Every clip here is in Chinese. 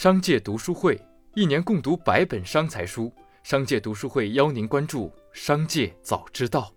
商界读书会一年共读百本商财书，商界读书会邀您关注商界早知道。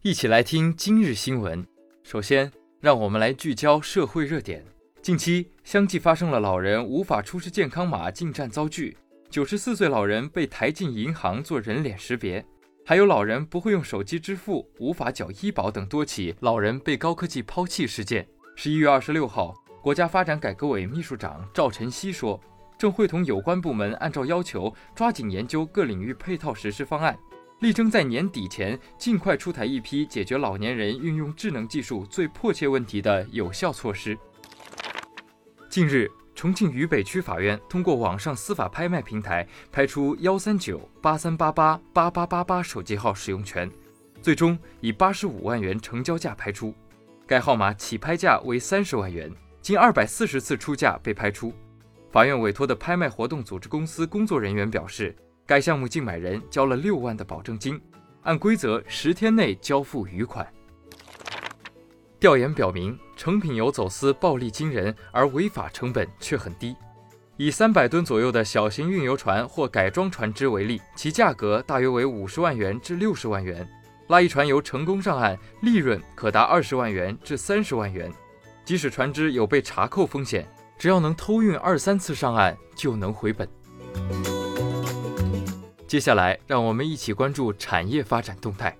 一起来听今日新闻。首先，让我们来聚焦社会热点。近期相继发生了老人无法出示健康码进站遭拒，九十四岁老人被抬进银行做人脸识别，还有老人不会用手机支付、无法缴医保等多起老人被高科技抛弃事件。十一月二十六号，国家发展改革委秘书长赵晨曦说，正会同有关部门按照要求，抓紧研究各领域配套实施方案，力争在年底前尽快出台一批解决老年人运用智能技术最迫切问题的有效措施。近日，重庆渝北区法院通过网上司法拍卖平台拍出幺三九八三八八八八八八手机号使用权，最终以八十五万元成交价拍出。该号码起拍价为三十万元，经二百四十次出价被拍出。法院委托的拍卖活动组织公司工作人员表示，该项目竞买人交了六万的保证金，按规则十天内交付余款。调研表明，成品油走私暴利惊人，而违法成本却很低。以三百吨左右的小型运油船或改装船只为例，其价格大约为五十万元至六十万元。拉一船油成功上岸，利润可达二十万元至三十万元。即使船只有被查扣风险，只要能偷运二三次上岸，就能回本。接下来，让我们一起关注产业发展动态。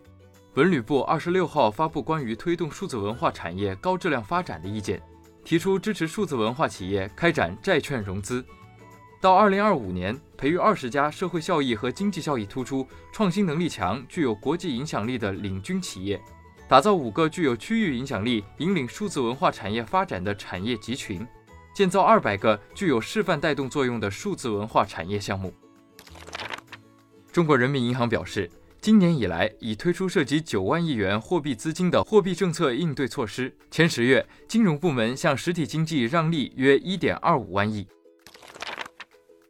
文旅部二十六号发布关于推动数字文化产业高质量发展的意见，提出支持数字文化企业开展债券融资。到二零二五年，培育二十家社会效益和经济效益突出、创新能力强、具有国际影响力的领军企业，打造五个具有区域影响力、引领数字文化产业发展的产业集群，建造二百个具有示范带动作用的数字文化产业项目。中国人民银行表示，今年以来已推出涉及九万亿元货币资金的货币政策应对措施，前十月金融部门向实体经济让利约一点二五万亿。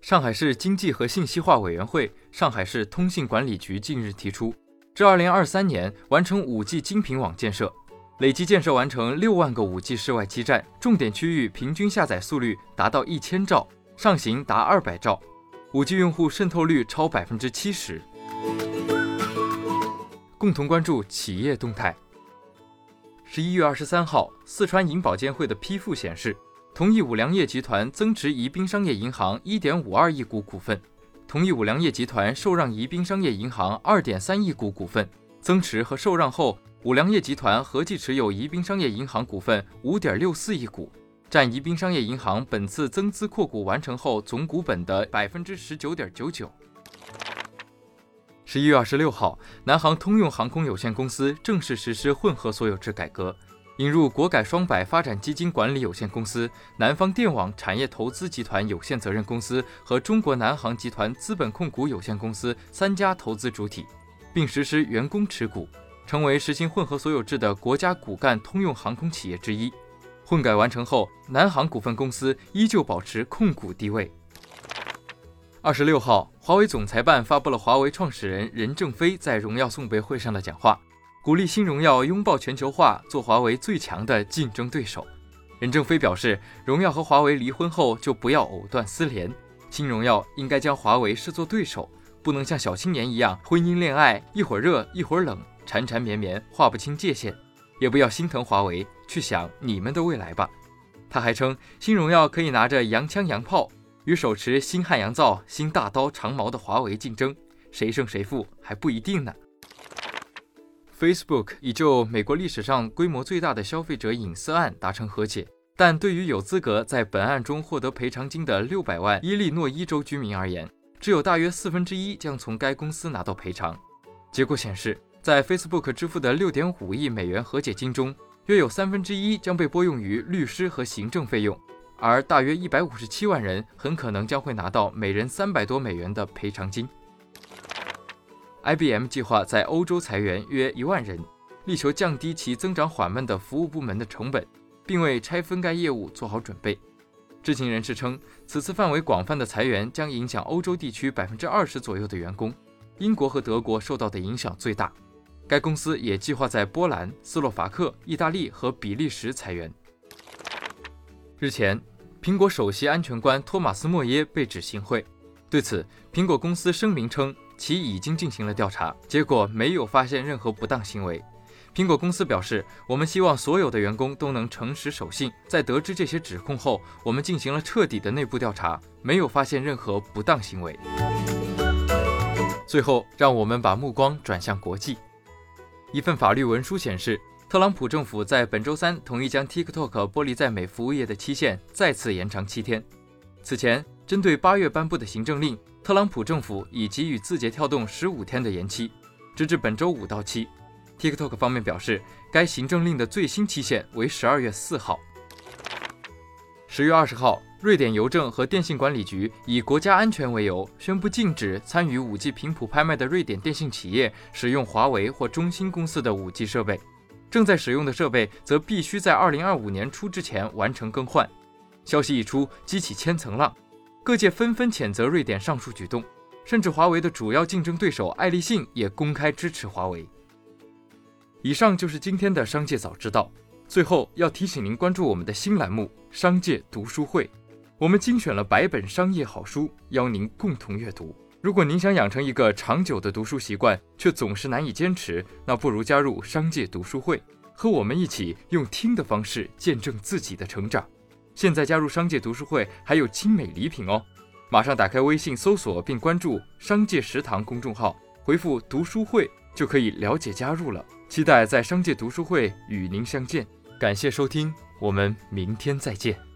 上海市经济和信息化委员会、上海市通信管理局近日提出，至二零二三年完成五 G 精品网建设，累计建设完成六万个五 G 室外基站，重点区域平均下载速率达到一千兆，上行达二百兆，五 G 用户渗透率超百分之七十。共同关注企业动态。十一月二十三号，四川银保监会的批复显示。同意五粮液集团增持宜宾商业银行一点五二亿股股份，同意五粮液集团受让宜宾商业银行二点三亿股股份。增持和受让后，五粮液集团合计持有宜宾商业银行股份五点六四亿股，占宜宾商业银行本次增资扩股完成后总股本的百分之十九点九九。十一月二十六号，南航通用航空有限公司正式实施混合所有制改革。引入国改双百发展基金管理有限公司、南方电网产业投资集团有限责任公司和中国南航集团资本控股有限公司三家投资主体，并实施员工持股，成为实行混合所有制的国家骨干通用航空企业之一。混改完成后，南航股份公司依旧保持控股地位。二十六号，华为总裁办发布了华为创始人任正非在荣耀送别会上的讲话。鼓励新荣耀拥抱全球化，做华为最强的竞争对手。任正非表示，荣耀和华为离婚后就不要藕断丝连，新荣耀应该将华为视作对手，不能像小青年一样婚姻恋爱一会儿热一会儿冷，缠缠绵绵划不清界限。也不要心疼华为，去想你们的未来吧。他还称，新荣耀可以拿着洋枪洋炮与手持新汉阳造新大刀长矛的华为竞争，谁胜谁负还不一定呢。Facebook 已就美国历史上规模最大的消费者隐私案达成和解，但对于有资格在本案中获得赔偿金的六百万伊利诺伊州居民而言，只有大约四分之一将从该公司拿到赔偿。结果显示，在 Facebook 支付的六点五亿美元和解金中，约有三分之一将被拨用于律师和行政费用，而大约一百五十七万人很可能将会拿到每人三百多美元的赔偿金。IBM 计划在欧洲裁员约一万人，力求降低其增长缓慢的服务部门的成本，并为拆分该业务做好准备。知情人士称，此次范围广泛的裁员将影响欧洲地区百分之二十左右的员工，英国和德国受到的影响最大。该公司也计划在波兰、斯洛伐克、意大利和比利时裁员。日前，苹果首席安全官托马斯·莫耶被指行贿，对此，苹果公司声明称其已经进行了调查，结果没有发现任何不当行为。苹果公司表示：“我们希望所有的员工都能诚实守信。在得知这些指控后，我们进行了彻底的内部调查，没有发现任何不当行为。”最后，让我们把目光转向国际。一份法律文书显示。特朗普政府在本周三同意将 TikTok 剥离在美服务业的期限再次延长七天。此前，针对八月颁布的行政令，特朗普政府已给予字节跳动十五天的延期，直至本周五到期。TikTok 方面表示，该行政令的最新期限为十二月四号。十月二十号，瑞典邮政和电信管理局以国家安全为由，宣布禁止参与 5G 频谱拍卖的瑞典电信企业使用华为或中兴公司的 5G 设备。正在使用的设备则必须在二零二五年初之前完成更换。消息一出，激起千层浪，各界纷纷谴责瑞典上述举动，甚至华为的主要竞争对手爱立信也公开支持华为。以上就是今天的商界早知道。最后要提醒您关注我们的新栏目《商界读书会》，我们精选了百本商业好书，邀您共同阅读。如果您想养成一个长久的读书习惯，却总是难以坚持，那不如加入商界读书会，和我们一起用听的方式见证自己的成长。现在加入商界读书会还有精美礼品哦！马上打开微信搜索并关注“商界食堂”公众号，回复“读书会”就可以了解加入了。期待在商界读书会与您相见。感谢收听，我们明天再见。